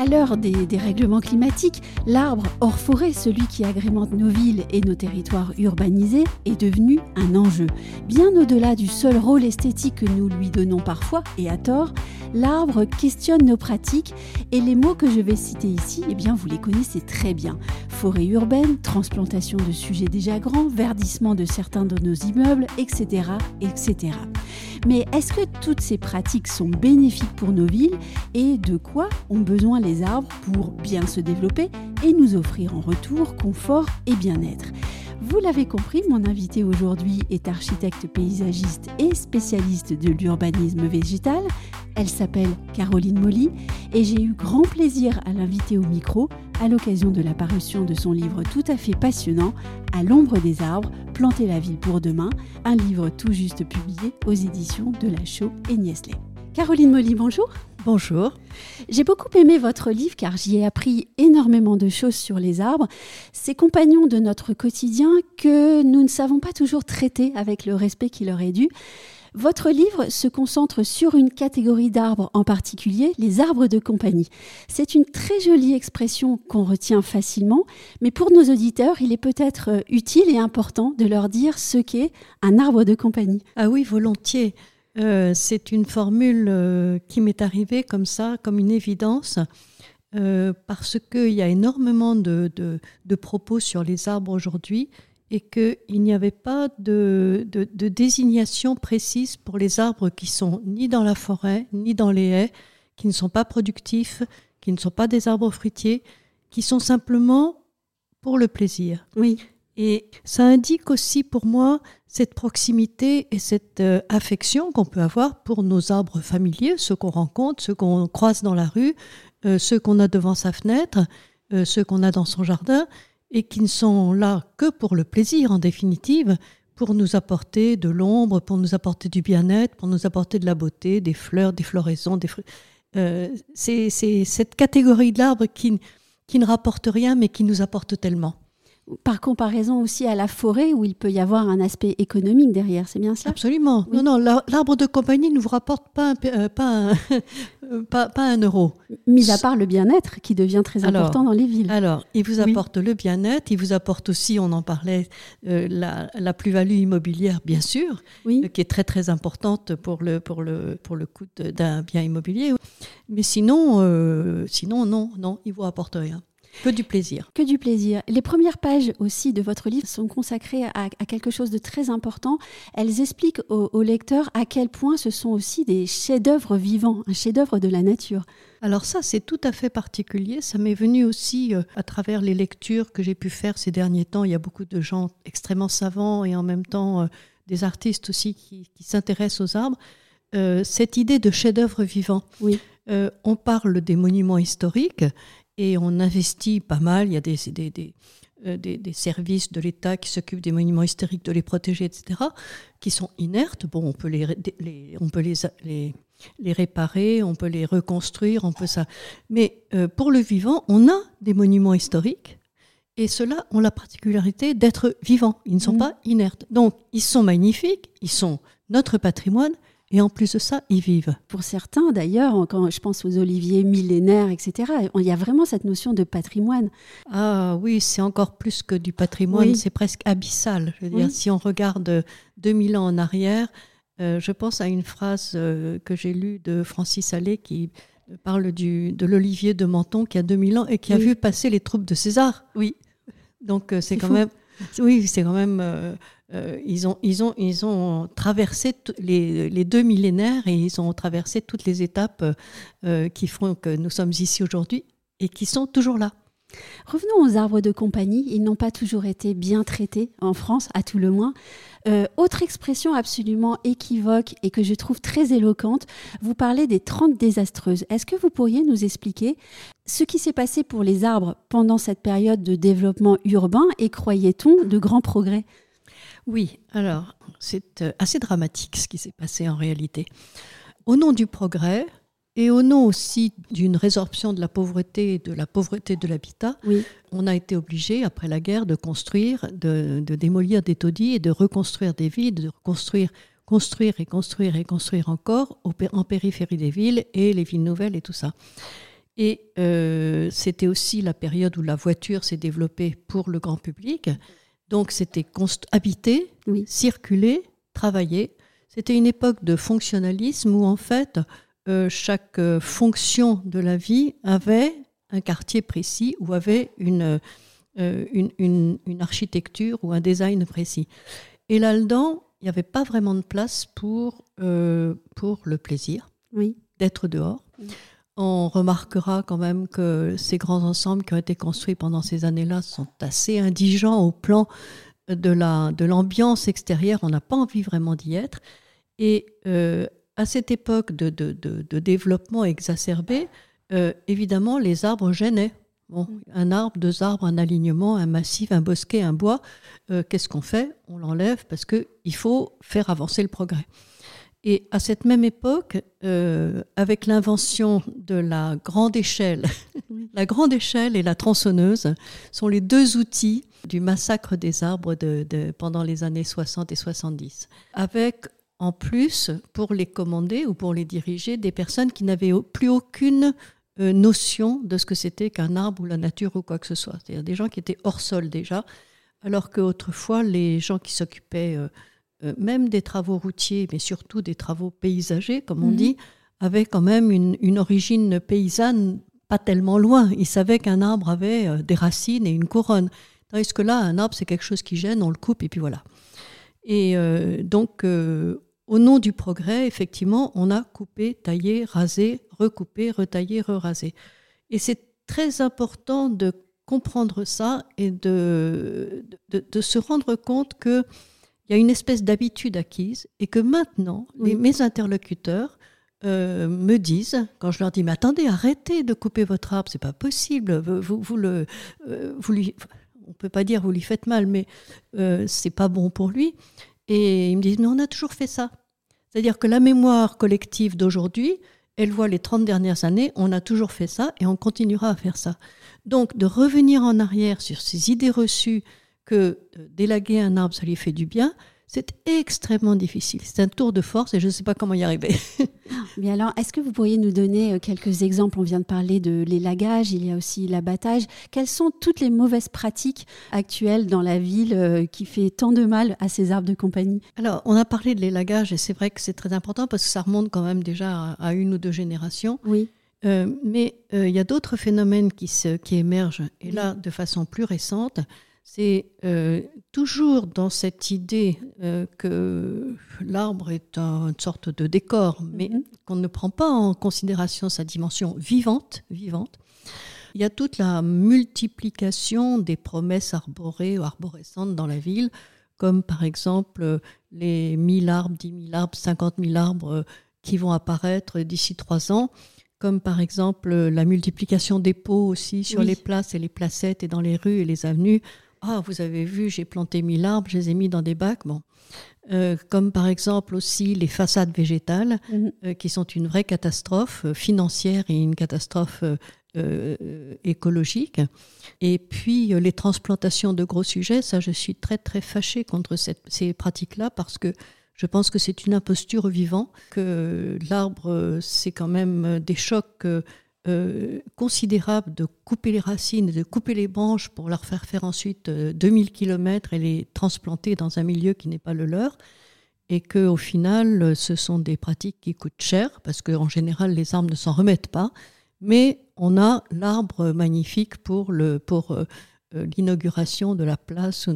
À l'heure des dérèglements climatiques, l'arbre hors forêt, celui qui agrémente nos villes et nos territoires urbanisés, est devenu un enjeu. Bien au-delà du seul rôle esthétique que nous lui donnons parfois, et à tort, l'arbre questionne nos pratiques et les mots que je vais citer ici, eh bien vous les connaissez très bien. Forêt urbaine, transplantation de sujets déjà grands, verdissement de certains de nos immeubles, etc. etc. Mais est-ce que toutes ces pratiques sont bénéfiques pour nos villes et de quoi ont besoin les arbres pour bien se développer et nous offrir en retour confort et bien-être? Vous l'avez compris, mon invité aujourd'hui est architecte paysagiste et spécialiste de l'urbanisme végétal. Elle s'appelle Caroline Molly et j'ai eu grand plaisir à l'inviter au micro à l'occasion de la parution de son livre tout à fait passionnant À l'ombre des arbres, planter la ville pour demain, un livre tout juste publié aux éditions de La Chaux et Niesley. Caroline Molly, bonjour. Bonjour. J'ai beaucoup aimé votre livre car j'y ai appris énormément de choses sur les arbres, ces compagnons de notre quotidien que nous ne savons pas toujours traiter avec le respect qui leur est dû. Votre livre se concentre sur une catégorie d'arbres en particulier, les arbres de compagnie. C'est une très jolie expression qu'on retient facilement, mais pour nos auditeurs, il est peut-être euh, utile et important de leur dire ce qu'est un arbre de compagnie. Ah oui, volontiers. Euh, c'est une formule euh, qui m'est arrivée comme ça, comme une évidence, parce qu'il y a énormément de, propos sur les arbres aujourd'hui et qu'il n'y avait pas de, désignation précise pour les arbres qui sont ni dans la forêt, ni dans les haies, qui ne sont pas productifs, qui ne sont pas des arbres fruitiers, qui sont simplement pour le plaisir. Oui. Et ça indique aussi pour moi cette proximité et cette euh, affection qu'on peut avoir pour nos arbres familiers, ceux qu'on rencontre, ceux qu'on croise dans la rue, euh, ceux qu'on a devant sa fenêtre, euh, ceux qu'on a dans son jardin et qui ne sont là que pour le plaisir en définitive, pour nous apporter de l'ombre, pour nous apporter du bien-être, pour nous apporter de la beauté, des fleurs, des floraisons, des euh, c'est cette catégorie de l'arbre qui, qui ne rapporte rien mais qui nous apporte tellement par comparaison aussi à la forêt où il peut y avoir un aspect économique derrière, c'est bien ça? Absolument. Non, non, l'arbre de compagnie ne vous rapporte pas un, euh, pas, pas, un euro. Mis à part le bien-être qui devient très important dans les villes. Alors, il vous apporte le bien-être, il vous apporte aussi, on en parlait, euh, la, plus-value immobilière, bien sûr, oui. Euh, qui est très très importante pour le, pour le, pour le coût d'un bien immobilier. Mais sinon, sinon non, non, il vous apporte rien. Que du plaisir. Que du plaisir. Les premières pages aussi de votre livre sont consacrées à, quelque chose de très important. Elles expliquent aux, lecteurs à quel point ce sont aussi des chefs-d'œuvre vivants, un chef-d'œuvre de la nature. Alors ça, c'est tout à fait particulier. Ça m'est venu aussi euh, à travers les lectures que j'ai pu faire ces derniers temps. Il y a beaucoup de gens extrêmement savants et en même temps euh, des artistes aussi qui, s'intéressent aux arbres. Euh, cette idée de chef-d'œuvre vivant. Oui. on parle des monuments historiques et on investit pas mal. Il y a des, euh, des, des, services de l'État qui s'occupent des monuments historiques, de les protéger, etc., qui sont inertes. Bon, on peut les, on peut les, les, réparer, on peut les reconstruire, on peut ça. Mais euh, pour le vivant, on a des monuments historiques. Et ceux-là ont la particularité d'être vivants. Ils ne sont mmh. pas inertes. Donc, ils sont magnifiques, ils sont notre patrimoine, et en plus de ça, ils vivent. Pour certains, d'ailleurs, quand je pense aux oliviers millénaires, etc., il y a vraiment cette notion de patrimoine. Ah oui, c'est encore plus que du patrimoine, c'est presque abyssal. Je veux dire, si on regarde 2000 ans en arrière, euh, je pense à une phrase euh, que j'ai lue de Francis Allais qui parle du, de l'olivier de Menton qui a 2000 ans et qui a vu passer les troupes de César. Oui. Donc euh, c'est quand même... Oui, c'est quand même euh, ils, ont, traversé les, les, deux millénaires et ils ont traversé toutes les étapes euh, qui font que nous sommes ici aujourd'hui et qui sont toujours là. Revenons aux arbres de compagnie. Ils n'ont pas toujours été bien traités en France, à tout le moins. Euh, autre expression absolument équivoque et que je trouve très éloquente, vous parlez des 30 désastreuses. Est-ce que vous pourriez nous expliquer ce qui s'est passé pour les arbres pendant cette période de développement urbain et croyait-on de grands progrès? Oui, alors c'est euh, assez dramatique ce qui s'est passé en réalité. Au nom du progrès, et au nom aussi d'une résorption de la pauvreté et de la pauvreté de l'habitat, Oui. on a été obligé, après la guerre, de construire, de, de démolir des taudis et de reconstruire des villes, de reconstruire, construire et construire et construire encore en périphérie des villes et les villes nouvelles et tout ça. Et euh, c'était aussi la période où la voiture s'est développée pour le grand public. Donc c'était habiter, Oui. circuler, travailler. C'était une époque de fonctionnalisme où en fait euh, chaque euh, fonction de la vie avait un quartier précis ou avait une, euh, une, une- une architecture ou un design précis. Et là-dedans, il n'y avait pas vraiment de place pour, pour le plaisir Oui. d'être dehors. On remarquera quand même que ces grands ensembles qui ont été construits pendant ces années-là sont assez indigents au plan de la de l'ambiance extérieure. On n'a pas envie vraiment d'y être. Et euh, à cette époque de, de, de- de développement exacerbé, euh, évidemment, les arbres gênaient. Bon, un arbre, deux arbres, un alignement, un massif, un bosquet, un bois, euh, qu'est-ce qu'on fait? On l'enlève parce qu'il faut faire avancer le progrès. Et à cette même époque, euh, avec l'invention de la grande échelle, la grande échelle et la tronçonneuse sont les deux outils du massacre des arbres de, de- pendant les années 60 et 70. Avec en plus, pour les commander ou pour les diriger, des personnes qui n'avaient plus aucune euh, notion de ce que c'était qu'un arbre ou la nature ou quoi que ce soit. C'est-à-dire des gens qui étaient hors sol déjà, alors qu'autrefois, les gens qui s'occupaient euh, même des travaux routiers, mais surtout des travaux paysagers, comme on Mhm. dit, avaient quand même une, une origine paysanne pas tellement loin. Ils savaient qu'un arbre avait euh, des racines et une couronne. Tandis que là, un arbre, c'est quelque chose qui gêne, on le coupe et puis voilà. Et euh, donc, au nom du progrès, effectivement, on a coupé, taillé, rasé, recoupé, retaillé, re-rasé. Et c'est très important de comprendre ça et de, de, de se rendre compte que il y a une espèce d'habitude acquise et que maintenant, Oui. les- mes interlocuteurs euh, me disent, quand je leur dis, mais attendez, arrêtez de couper votre arbre, c'est pas possible, vous, vous, vous le, euh, vous lui, on peut pas dire vous lui faites mal, mais euh, c'est pas bon pour lui. Et ils me disent, mais on a toujours fait ça. C'est-à-dire que la mémoire collective d'aujourd'hui, elle voit les 30 dernières années, on a toujours fait ça et on continuera à faire ça. Donc, de revenir en arrière sur ces idées reçues que euh, délaguer un arbre, ça lui fait du bien, c'est extrêmement difficile. C'est un tour de force et je ne sais pas comment y arriver. Mais alors, est-ce que vous pourriez nous donner euh, quelques exemples? On vient de parler de l'élagage, il y a aussi l'abattage. Quelles sont toutes les mauvaises pratiques actuelles dans la ville euh, qui fait tant de mal à ces arbres de compagnie? Alors, on a parlé de l'élagage et c'est vrai que c'est très important parce que ça remonte quand même déjà à, une ou deux générations. Oui. Euh, mais euh, il y a d'autres phénomènes qui, se, qui émergent, et là de façon plus récente. C'est euh, toujours dans cette idée euh, que l'arbre est un- une sorte de décor, mais Mhm. qu'on ne prend pas en considération sa dimension vivante, vivante. Il y a toute la multiplication des promesses arborées ou arborescentes dans la ville, comme par exemple les 1000 arbres, 10 000 arbres, 50 000 arbres euh, qui vont apparaître d'ici trois ans, comme par exemple la multiplication des pots aussi sur Oui. les places et les placettes et dans les rues et les avenues. Ah, vous avez vu, j'ai planté 1000 arbres, je les ai mis dans des bacs. Bon. Euh, comme par exemple aussi les façades végétales Mhm. euh, qui sont une vraie catastrophe euh, financière et une catastrophe euh, euh, écologique. Et puis euh, les transplantations de gros sujets, ça je suis très très fâchée contre cette- ces pratiques-là parce que je pense que c'est une imposture au vivant, que l'arbre c'est quand même des chocs euh, considérables de couper les racines, de couper les branches pour leur faire faire ensuite euh, 2000 km et les transplanter dans un milieu qui n'est pas le leur et que au final, ce sont des pratiques qui coûtent cher parce qu'en général, les arbres ne s'en remettent pas. Mais on a l'arbre magnifique pour pour euh, euh, l'inauguration de la place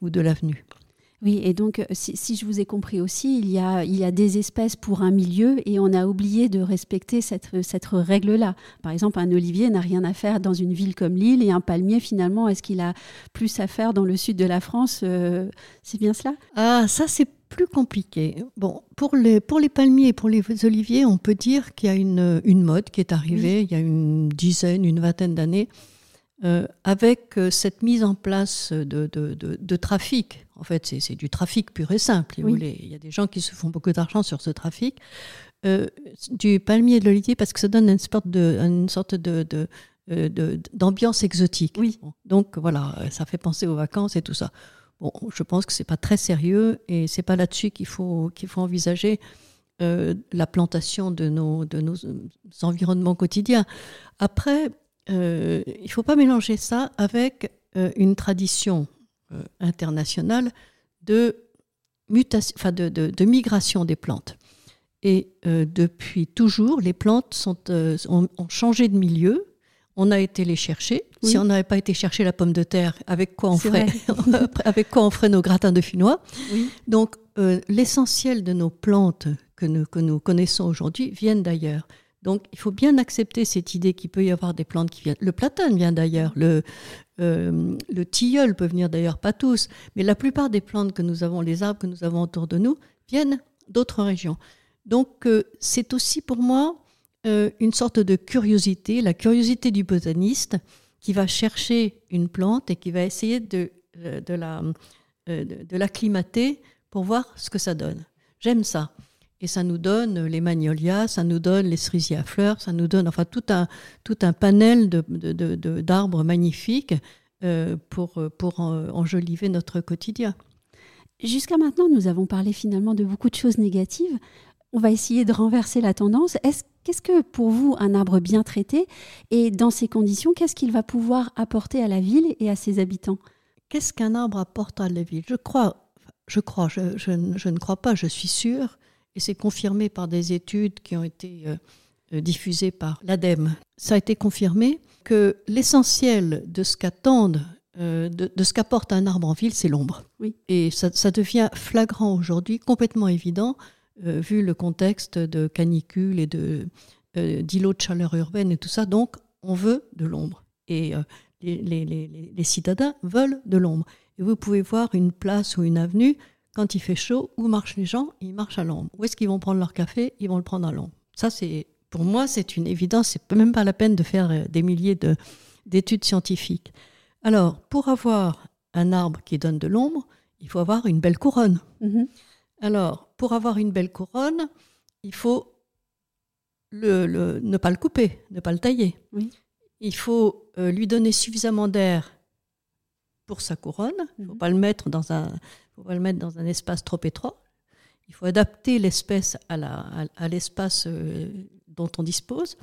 ou de l'avenue. Oui, et donc, euh, si, si je vous ai compris aussi, il y, a, il y a des espèces pour un milieu et on a oublié de respecter cette, cette règle-là. Par exemple, un olivier n'a rien à faire dans une ville comme Lille et un palmier, finalement, est-ce qu'il a plus à faire dans le sud de la France Euh, C'est bien cela? Ah, ça c'est plus compliqué. Bon, pour les, pour les palmiers et pour les oliviers, on peut dire qu'il y a une, une mode qui est arrivée il y a une dizaine, une vingtaine d'années, euh, avec euh, cette mise en place de, de, de- de trafic en fait, c'est du trafic pur et simple. voulez. Il y a des gens qui se font beaucoup d'argent sur ce trafic. Euh, du palmier et de l'olivier parce que ça donne une sorte de, une sorte de, euh, d'ambiance exotique. Oui. Donc voilà, ça fait penser aux vacances et tout ça. Bon, je pense que c'est pas très sérieux et c'est pas là-dessus qu'il faut qu'il faut envisager euh, la plantation de nos de nos environnements quotidiens. Après, euh, il faut pas mélanger ça avec une tradition internationale de mutation, enfin de, de, de, migration des plantes. Et depuis toujours, les plantes sont, ont, ont, changé de milieu on a été les chercher. Si on n'avait pas été chercher la pomme de terre, avec quoi on ferait, avec quoi on ferait nos gratins de finois Donc, euh, l'essentiel de nos plantes que nous, que nous connaissons aujourd'hui viennent d'ailleurs. Donc, il faut bien accepter cette idée qu'il peut y avoir des plantes qui viennent. Le platane vient d'ailleurs, le, euh, le tilleul peut venir d'ailleurs, pas tous, mais la plupart des plantes que nous avons, les arbres que nous avons autour de nous, viennent d'autres régions. Donc, euh, c'est aussi pour moi euh, une sorte de curiosité, la curiosité du botaniste qui va chercher une plante et qui va essayer de, la, de l'acclimater pour voir ce que ça donne. J'aime ça. Et ça nous donne les magnolias, ça nous donne les cerisiers à fleurs, ça nous donne enfin tout un, tout un panel de, de, d'arbres magnifiques pour, pour enjoliver notre quotidien. Jusqu'à maintenant, nous avons parlé finalement de beaucoup de choses négatives. On va essayer de renverser la tendance. Est-ce Qu'est-ce que pour vous un arbre bien traité et dans ces conditions, qu'est-ce qu'il va pouvoir apporter à la ville et à ses habitants? Qu'est-ce qu'un arbre apporte à la ville? Je crois, je crois, je, je, ne crois pas, je suis sûre, et c'est confirmé par des études qui ont été euh, euh, diffusées par l'ADEME. Ça a été confirmé que l'essentiel de ce qu'attendent euh, de, ce qu'apporte un arbre en ville, c'est l'ombre. Oui. Et ça, ça devient flagrant aujourd'hui, complètement évident. Euh, vu le contexte de canicule et de d'îlots de chaleur urbaine et tout ça. Donc, on veut de l'ombre. Et les, les, les, les, citadins veulent de l'ombre. Et vous pouvez voir une place ou une avenue, quand il fait chaud, où marchent les gens? Ils marchent à l'ombre. Où est-ce qu'ils vont prendre leur café? Ils vont le prendre à l'ombre. Ça, c'est pour moi, c'est une évidence. C'est même pas la peine de faire des milliers de, d'études scientifiques. Alors, pour avoir un arbre qui donne de l'ombre, il faut avoir une belle couronne. Mm-hmm. Alors, pour avoir une belle couronne, il faut le, ne pas le couper, ne pas le tailler. Il faut euh, lui donner suffisamment d'air pour sa couronne. Il ne faut mhm. pas le mettre dans un, faut pas le mettre dans un espace trop étroit. Il faut adapter l'espèce à, l'espace euh, dont on dispose.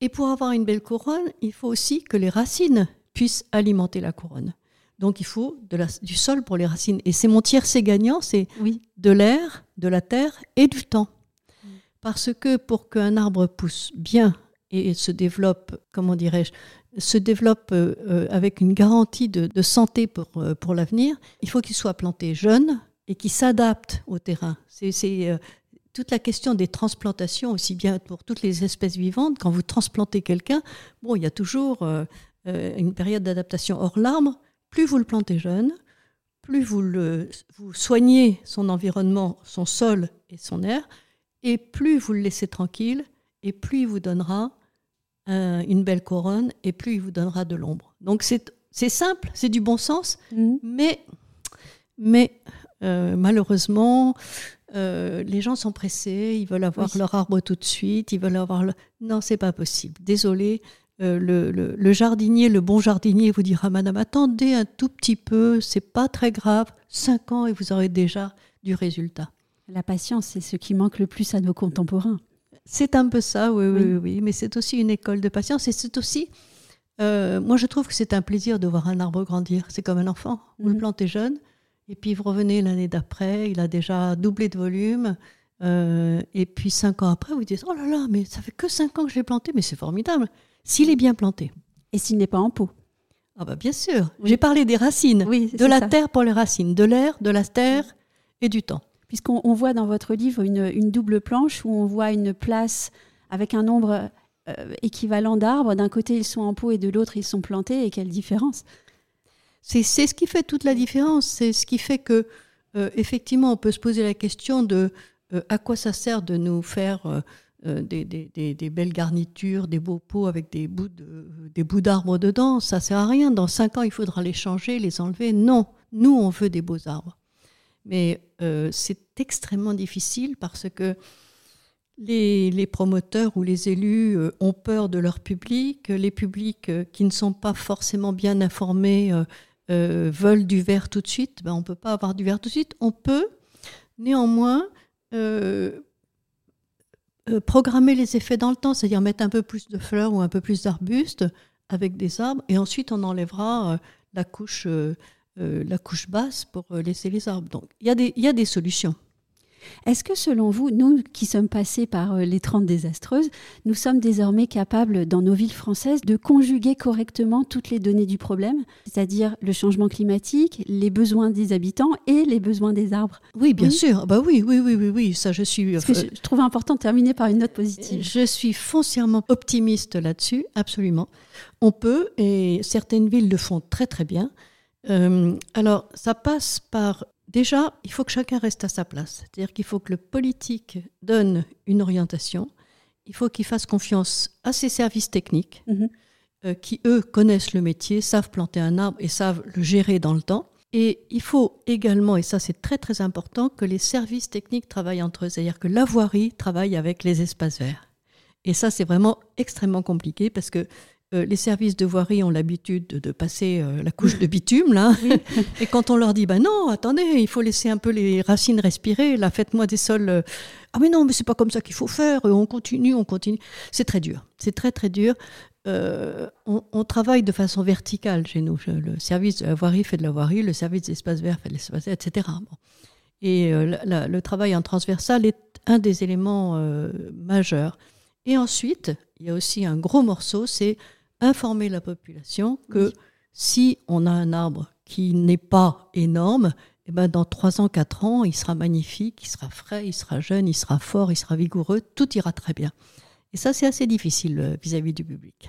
Et pour avoir une belle couronne, il faut aussi que les racines puissent alimenter la couronne. Donc il faut du sol pour les racines. Et c'est mon tiercé gagnant, c'est de l'air, de la terre et du temps. Parce que pour qu'un arbre pousse bien et se développe, comment dirais-je, se développe euh, euh, avec une garantie de, santé pour, euh, pour l'avenir, il faut qu'il soit planté jeune et qu'il s'adapte au terrain. C'est toute la question des transplantations, aussi bien pour toutes les espèces vivantes. Quand vous transplantez quelqu'un, bon, il y a toujours une période d'adaptation. hors l'arbre, plus vous le plantez jeune, plus vous, le, vous soignez son environnement, son sol et son air, et plus vous le laissez tranquille, et plus il vous donnera une belle couronne, et plus il vous donnera de l'ombre. Donc c'est simple, c'est du bon sens, mmh. mais, mais euh, malheureusement, euh, les gens sont pressés, ils veulent avoir leur arbre tout de suite, ils veulent avoir le... Non, c'est pas possible. Désolé, euh, le, jardinier, le bon jardinier vous dira Madame, attendez un tout petit peu, c'est pas très grave, cinq ans et vous aurez déjà du résultat. La patience, c'est ce qui manque le plus à nos contemporains. C'est un peu ça, oui, oui, oui, mais c'est aussi une école de patience et c'est aussi. Euh, moi, je trouve que c'est un plaisir de voir un arbre grandir. C'est comme un enfant. Vous le mhm. plantez jeune, et puis vous revenez l'année d'après, il a déjà doublé de volume. Euh, et puis cinq ans après, vous dites Oh là là, mais ça fait que cinq ans que je l'ai planté, mais c'est formidable s'il est bien planté. Et s'il n'est pas en pot Ah bah bien sûr. J'ai parlé des racines, oui, de la terre pour les racines, de l'air, de la terre et du temps. Puisqu'on voit dans votre livre une, double planche où on voit une place avec un nombre euh, équivalent d'arbres. D'un côté, ils sont en pot et de l'autre, ils sont plantés. Et quelle différence C'est ce qui fait toute la différence. C'est ce qui fait que, euh, effectivement, on peut se poser la question de euh, à quoi ça sert de nous faire des, belles garnitures, des beaux pots avec des bouts, bouts dedans. Ça sert à rien. Dans cinq ans, il faudra les changer, les enlever. Non, nous, on veut des beaux arbres. Mais euh, c'est extrêmement difficile parce que les, promoteurs ou les élus euh, ont peur de leur public. Les publics euh, qui ne sont pas forcément bien informés veulent du verre tout de suite. Ben, on ne peut pas avoir du verre tout de suite. On peut néanmoins programmer les effets dans le temps, c'est-à-dire mettre un peu plus de fleurs ou un peu plus d'arbustes avec des arbres, et ensuite on enlèvera la couche euh, la couche basse pour euh, laisser les arbres. Donc il y, a des, solutions. Est-ce que selon vous, nous qui sommes passés par euh, les 30 désastreuses, nous sommes désormais capables dans nos villes françaises de conjuguer correctement toutes les données du problème, c'est-à-dire le changement climatique, les besoins des habitants et les besoins des arbres? Oui, bien sûr. Bah oui, oui, oui, oui, oui, ça je suis. je trouve important de terminer par une note positive. Je suis foncièrement optimiste là-dessus, absolument. On peut, et certaines villes le font très très bien. Euh, alors, ça passe par... Déjà, il faut que chacun reste à sa place. C'est-à-dire qu'il faut que le politique donne une orientation. Il faut qu'il fasse confiance à ses services techniques, mhm. euh, qui, eux, connaissent le métier, savent planter un arbre et savent le gérer dans le temps. Et il faut également, et ça c'est très très important, que les services techniques travaillent entre eux, c'est-à-dire que la voirie travaille avec les espaces verts. Et ça c'est vraiment extrêmement compliqué parce que euh, les services de voirie ont l'habitude de, passer euh, la couche de bitume, là. Et quand on leur dit, ben non, attendez, il faut laisser un peu les racines respirer, là, faites-moi des sols. Euh, ah, mais non, mais c'est pas comme ça qu'il faut faire, on continue, on continue. C'est très dur. C'est très, très dur. on, travaille de façon verticale chez nous. Le service de la voirie fait de la voirie, le service des espaces verts fait de l'espace vert, etc. Et le travail en transversal est un des éléments majeurs. Et ensuite, il y a aussi un gros morceau, c'est informer la population que si on a un arbre qui n'est pas énorme, eh ben dans 3 ans, 4 ans, il sera magnifique, il sera frais, il sera jeune, il sera fort, il sera vigoureux, tout ira très bien. Et ça, c'est assez difficile euh, vis-à-vis du public.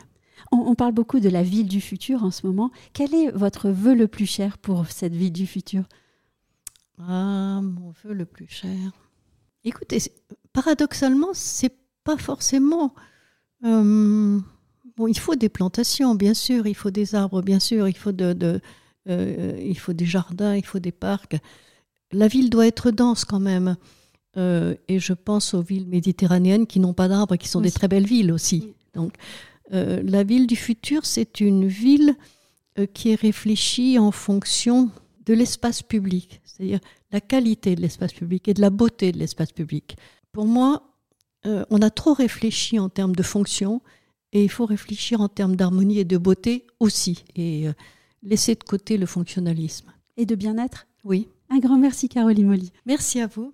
On, parle beaucoup de la ville du futur en ce moment. Quel est votre vœu le plus cher pour cette ville du futur? Ah, mon vœu le plus cher. Écoutez, paradoxalement, c'est pas forcément. Euh, Bon, il faut des plantations, bien sûr, il faut des arbres, bien sûr, il faut, de, euh, il faut des jardins, il faut des parcs. La ville doit être dense quand même. Euh, et je pense aux villes méditerranéennes qui n'ont pas d'arbres, qui sont des très belles villes aussi. Donc, euh, la ville du futur, c'est une ville qui est réfléchie en fonction de l'espace public, c'est-à-dire la qualité de l'espace public et de la beauté de l'espace public. Pour moi, on a trop réfléchi en termes de fonction et il faut réfléchir en termes d'harmonie et de beauté aussi, et euh, laisser de côté le fonctionnalisme. Et de bien-être? Oui. Un grand merci, Caroline Molly. Merci à vous.